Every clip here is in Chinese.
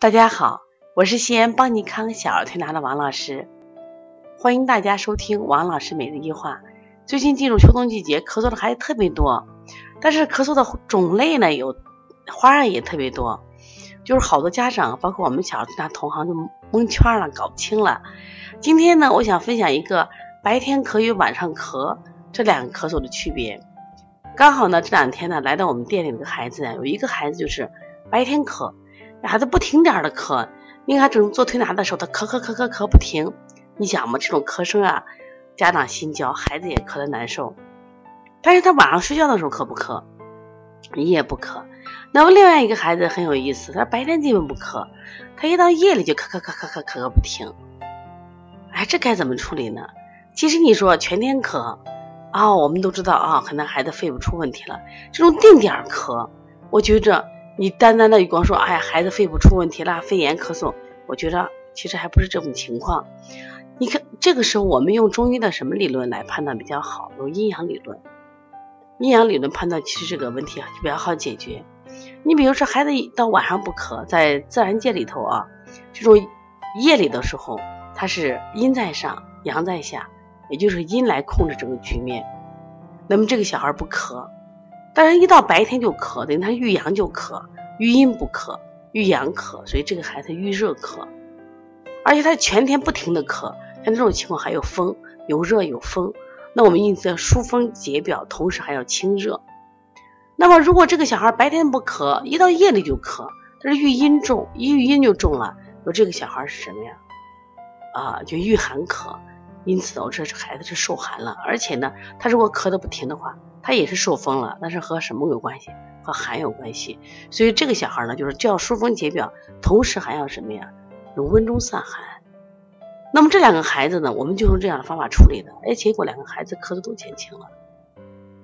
大家好，我是西安邦尼康小儿推拿的王老师，欢迎大家收听王老师每日一话。最近进入秋冬季节，咳嗽的孩子特别多，但是咳嗽的种类呢有花样也特别多，就是好多家长，包括我们小儿推拿同行就蒙圈了，搞不清了。今天呢，我想分享一个白天咳与晚上咳这两个咳嗽的区别。刚好呢，这两天呢来到我们店里的孩子，有一个孩子就是白天咳。孩子不停点的咳，你看正做推拿的时候，他咳咳咳咳咳不停。你想嘛，这种咳声啊，家长心焦，孩子也咳得难受。但是他晚上睡觉的时候咳不咳？一夜不咳。那么另外一个孩子很有意思，他白天基本不咳，他一到夜里就咳咳咳咳咳咳个不停。哎，这该怎么处理呢？其实你说全天咳啊，我们都知道啊，可能孩子肺部出问题了。这种定点咳，我觉着。你单单的光说，哎呀，孩子肺部出问题了，肺炎咳嗽，我觉得其实还不是这种情况。你看，这个时候我们用中医的什么理论来判断比较好？用阴阳理论。阴阳理论判断，其实这个问题啊就比较好解决。你比如说，孩子到晚上不咳，在自然界里头啊，这种夜里的时候，它是阴在上，阳在下，也就是阴来控制这个局面。那么这个小孩不咳。但是，一到白天就咳，等于他遇阳就咳，遇阴不咳，遇阳咳，所以这个孩子遇热咳，而且他全天不停的咳，像这种情况还有风，有热有风，那我们因此要疏风解表，同时还要清热。那么，如果这个小孩白天不咳，一到夜里就咳，他是遇阴重，一遇阴就重了，说这个小孩是什么呀？啊，就遇寒咳，因此导致孩子是受寒了，而且呢，他如果咳的不停的话。他也是受风了，但是和什么有关系？和寒有关系。所以这个小孩呢，就是就要疏风解表，同时还要什么呀？用温中散寒。那么这两个孩子呢，我们就用这样的方法处理的。哎，结果两个孩子咳嗽都减轻了。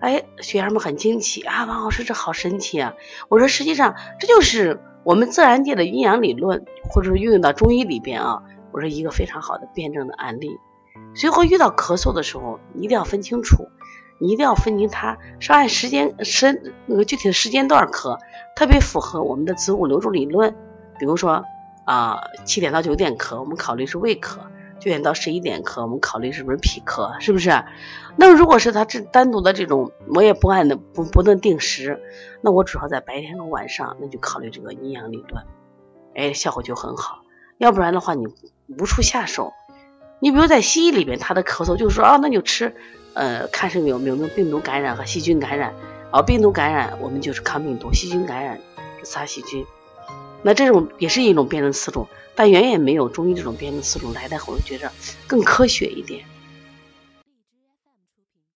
哎，学员们很惊奇啊，王老师这好神奇啊！我说实际上这就是我们自然界的阴阳理论，或者说运用到中医里边啊，我说一个非常好的辩证的案例。所以说遇到咳嗽的时候，你一定要分清楚。你一定要分清它是按时间时那个具体的时间段咳，特别符合我们的子午流注理论。比如说啊，七点到九点咳，我们考虑是胃咳；九点到十一点咳，我们考虑是不是脾咳，是不是？那如果是他这单独的这种，我也不按的不不能定时，那我主要在白天和晚上，那就考虑这个阴阳理论，哎，效果就很好。要不然的话，你无处下手。你比如在西医里边，他的咳嗽就是说啊，那就吃。呃，看是有没有没有病毒感染和细菌感染，啊，病毒感染我们就是抗病毒，细菌感染是杀细菌。那这种也是一种辨证思路，但远远没有中医这种辨证思路来的，我觉着更科学一点。